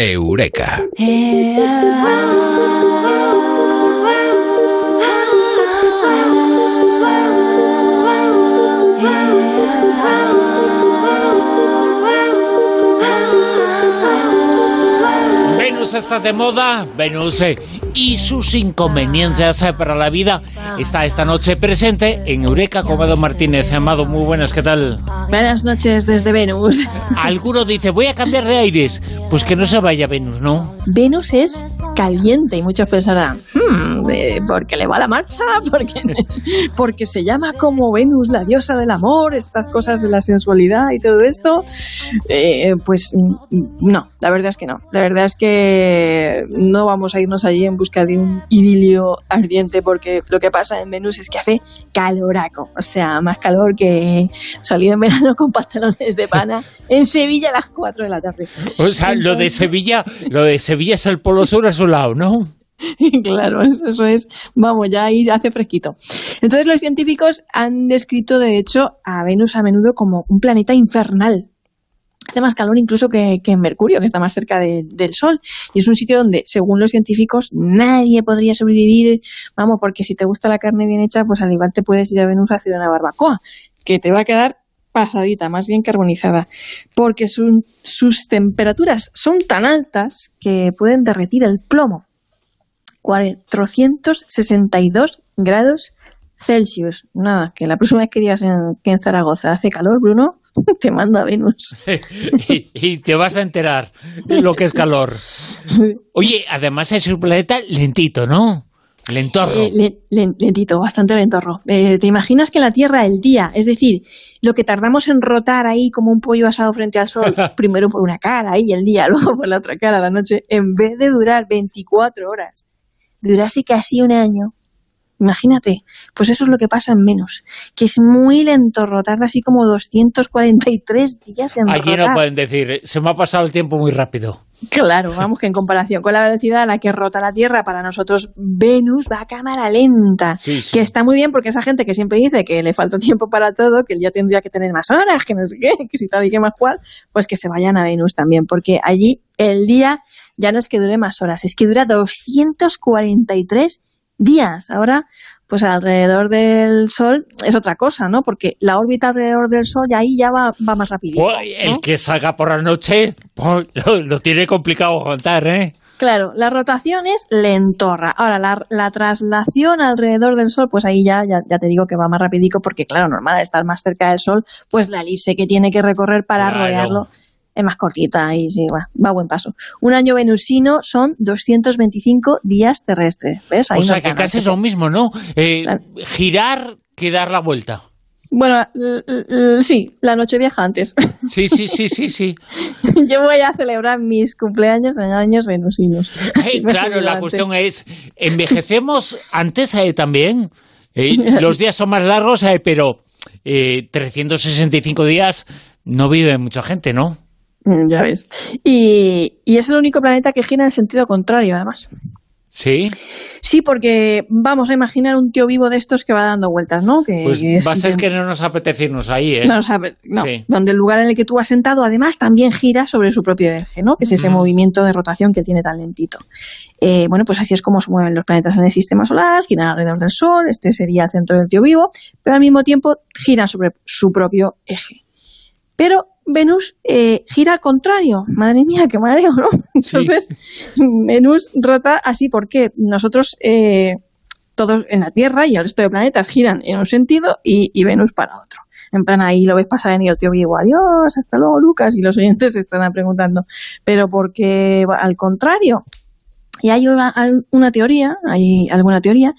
Eureka. Venus está de moda, Venus eh, y sus inconveniencias eh, para la vida está esta noche presente en Eureka con Amado Martínez. Amado, muy buenas, ¿qué tal? Buenas noches desde Venus. Alguno dice, voy a cambiar de aires. Pues que no se vaya Venus, ¿no? Venus es caliente y muchos pensarán, hmm, eh, ¿por le va la marcha? Porque, porque se llama como Venus, la diosa del amor, estas cosas de la sensualidad y todo esto. Eh, pues mm, no, la verdad es que no. La verdad es que no vamos a irnos allí en busca de un idilio ardiente porque lo que pasa en Venus es que hace caloraco, o sea, más calor que salir en verano con pantalones de pana en Sevilla a las 4 de la tarde. O sea, lo de Sevilla, lo de Sevilla es el polo sur a su lado, ¿no? claro, eso, es, vamos, ya ahí hace fresquito. Entonces los científicos han descrito, de hecho, a Venus a menudo como un planeta infernal. Hace más calor incluso que, en Mercurio, que está más cerca del Sol. Y es un sitio donde, según los científicos, nadie podría sobrevivir. Vamos, porque si te gusta la carne bien hecha, pues al igual te puedes ir a Venus a hacer una barbacoa, que te va a quedar pasadita, más bien carbonizada, porque sus temperaturas son tan altas que pueden derretir el plomo. 462 grados Celsius. Nada, que la próxima vez que digas en, que en Zaragoza hace calor, Bruno, te mando a Venus. y, te vas a enterar lo que es calor. Oye, además es un planeta lentito, ¿no? Lentorro. Eh, lentito, bastante lentorro. Eh, ¿Te imaginas que en la Tierra el día, es decir, lo que tardamos en rotar ahí como un pollo asado frente al sol, primero por una cara y el día, luego por la otra cara la noche, en vez de durar 24 horas, durase casi un año, Imagínate, pues eso es lo que pasa en menos, que es muy lento rotar, así como 243 días en Allí no pueden decir, se me ha pasado el tiempo muy rápido. Claro, vamos que en comparación con la velocidad a la que rota la Tierra, para nosotros Venus va a cámara lenta, que está muy bien porque esa gente que siempre dice que le falta tiempo para todo, que él ya tendría que tener más horas, que no sé qué, que si tal y que más cual, pues que se vayan a Venus también, porque allí el día ya no es que dure más horas, es que dura 243 días. Ahora, pues alrededor del Sol es otra cosa, ¿no? Porque la órbita alrededor del Sol y ahí ya va, va más rápido. El que salga por la noche pues, lo, tiene complicado contar, ¿eh? Claro, la rotación es lentorra. Ahora, la, traslación alrededor del Sol, pues ahí ya, ya, te digo que va más rapidico porque, claro, normal, estar más cerca del Sol, pues la elipse que tiene que recorrer para rodearlo es más cortita y sí, va a buen paso. Un año venusino son 225 días terrestres. ¿ves? o sea que casi es lo mismo, ¿no? Eh, girar que dar la vuelta. Bueno, sí, la noche vieja antes. Sí, sí, sí, sí, sí. Yo voy a celebrar mis cumpleaños en años venusinos. claro, la cuestión es, ¿envejecemos antes eh, también? Eh, los días son más largos, pero 365 días no vive mucha gente, ¿no? Mm, ya ves. Y, es el único planeta que gira en sentido contrario, además. ¿Sí? Sí, porque vamos a imaginar un tío vivo de estos que va dando vueltas, ¿no? Que pues va a ser que no nos apetece irnos ahí, ¿eh? No, no donde el lugar en el que tú has sentado además también gira sobre su propio eje, ¿no? Que es ese movimiento de rotación que tiene tan lentito. Eh, bueno, pues así es como se mueven los planetas en el sistema solar, giran alrededor del Sol, este sería el centro del tío vivo, pero al mismo tiempo giran sobre su propio eje. Pero Venus eh, gira al contrario. Madre mía, qué mareo, ¿no? Entonces, Venus rota así porque nosotros, eh, todos en la Tierra y el resto de planetas giran en un sentido y, Venus para otro. En plan, ahí lo ves pasar en el tío vivo, adiós, hasta luego, Lucas, y los oyentes se están preguntando, pero porque al contrario, y hay una, teoría, hay alguna teoría,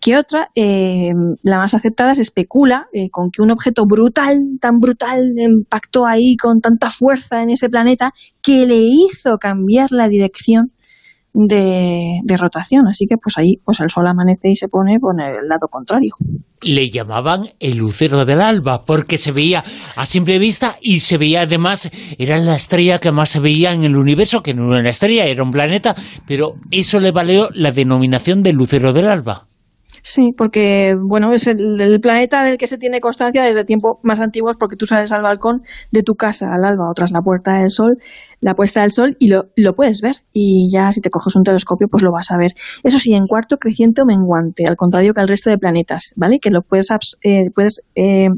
que otra, eh, la más aceptada, se especula eh, con que un objeto brutal, tan brutal, impactó ahí con tanta fuerza en ese planeta que le hizo cambiar la dirección de, rotación. Así que pues ahí pues el sol amanece y se pone por el lado contrario. Le llamaban el lucero del alba porque se veía a simple vista y se veía además, era la estrella que más se veía en el universo, que no era una estrella, era un planeta, pero eso le valió la denominación del lucero del alba. Sí, porque bueno, es el, planeta del que se tiene constancia desde tiempos más antiguos porque tú sales al balcón de tu casa al alba o tras la puerta del sol, la puesta del sol y lo, lo puedes ver y ya si te coges un telescopio pues lo vas a ver. Eso sí, en cuarto creciente o menguante, al contrario que el resto de planetas, ¿vale? Que lo puedes eh, puedes eh,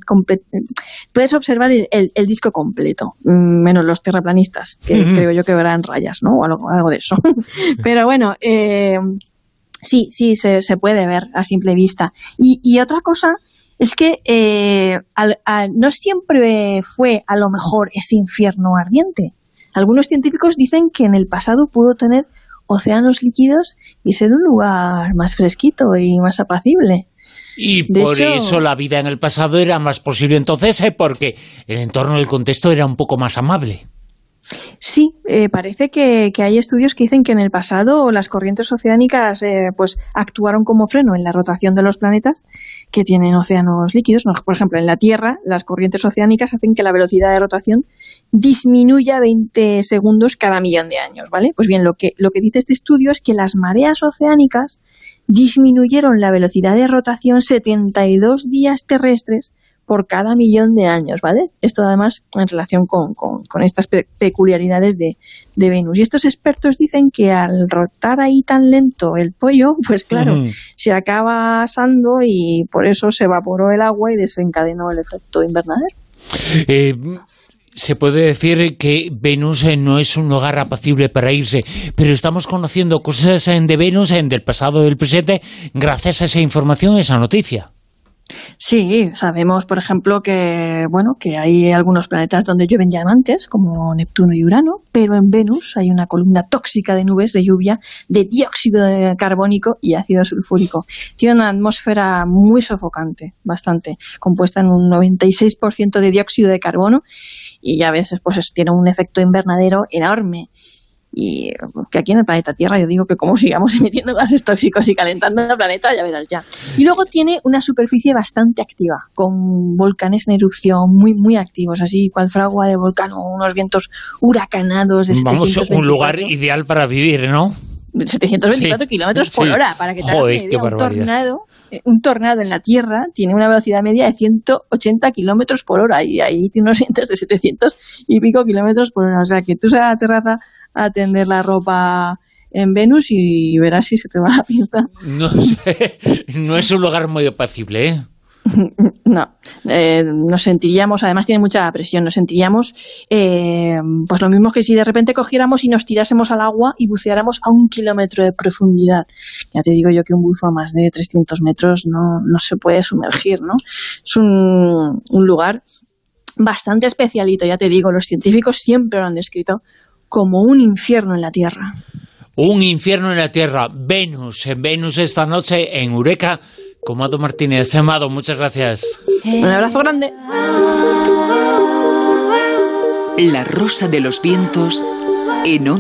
puedes observar el, disco completo, mm, menos los terraplanistas, que creo yo que verán rayas, ¿no? O algo, algo de eso. Pero bueno, eh, Sí, sí, se, se puede ver a simple vista. Y, y otra cosa es que eh, no siempre fue a lo mejor ese infierno ardiente. Algunos científicos dicen que en el pasado pudo tener océanos líquidos y ser un lugar más fresquito y más apacible. Y por eso la vida en el pasado era más posible entonces, ¿eh? porque el entorno del contexto era un poco más amable. Sí, eh, parece que, hay estudios que dicen que en el pasado las corrientes oceánicas eh, pues actuaron como freno en la rotación de los planetas que tienen océanos líquidos. Por ejemplo, en la Tierra las corrientes oceánicas hacen que la velocidad de rotación disminuya 20 segundos cada millón de años, ¿vale? Pues bien, lo que, lo que dice este estudio es que las mareas oceánicas disminuyeron la velocidad de rotación 72 días terrestres por cada millón de años, ¿vale? Esto además en relación con, estas peculiaridades de, Venus. Y estos expertos dicen que al rotar ahí tan lento el pollo, pues claro, se acaba asando y por eso se evaporó el agua y desencadenó el efecto invernadero. Eh, se puede decir que Venus eh, no es un lugar apacible para irse, pero estamos conociendo cosas de Venus en del pasado y del presente gracias a esa información, esa noticia. Sí, sabemos, por ejemplo, que bueno, que hay algunos planetas donde llueven diamantes, como Neptuno y Urano, pero en Venus hay una columna tóxica de nubes de lluvia de dióxido carbónico y ácido sulfúrico. Tiene una atmósfera muy sofocante, bastante, compuesta en un 96% de dióxido de carbono y ya ves, pues tiene un efecto invernadero enorme y que aquí en el planeta Tierra yo digo que como sigamos emitiendo gases tóxicos y calentando el planeta, ya verás ya. Y luego tiene una superficie bastante activa, con volcanes en erupción muy muy activos, así cual fragua de volcán o unos vientos huracanados. De Vamos, un lugar ideal para vivir, ¿no? 724 kilómetros por hora, para que te hagas un tornado, un tornado en la Tierra tiene una velocidad media de 180 kilómetros por hora y ahí tiene unos vientos de 700 y pico kilómetros por hora. O sea, que tú sales a la terraza a tender la ropa en Venus y verás si se te va la pinta. No sé, no es un lugar muy apacible, ¿eh? No, eh, nos sentiríamos, además tiene mucha presión, nos sentiríamos eh, pues lo mismo que si de repente cogiéramos y nos tirásemos al agua y buceáramos a un kilómetro de profundidad. Ya te digo yo que un buzo a más de 300 metros no, no se puede sumergir, ¿no? Es un, un lugar bastante especialito, ya te digo, los científicos siempre lo han descrito como un infierno en la Tierra. Un infierno en la Tierra. Venus, en Venus esta noche en Eureka. Comado Martínez. Amado, muchas gracias. Un abrazo grande. La rosa de los vientos en onda.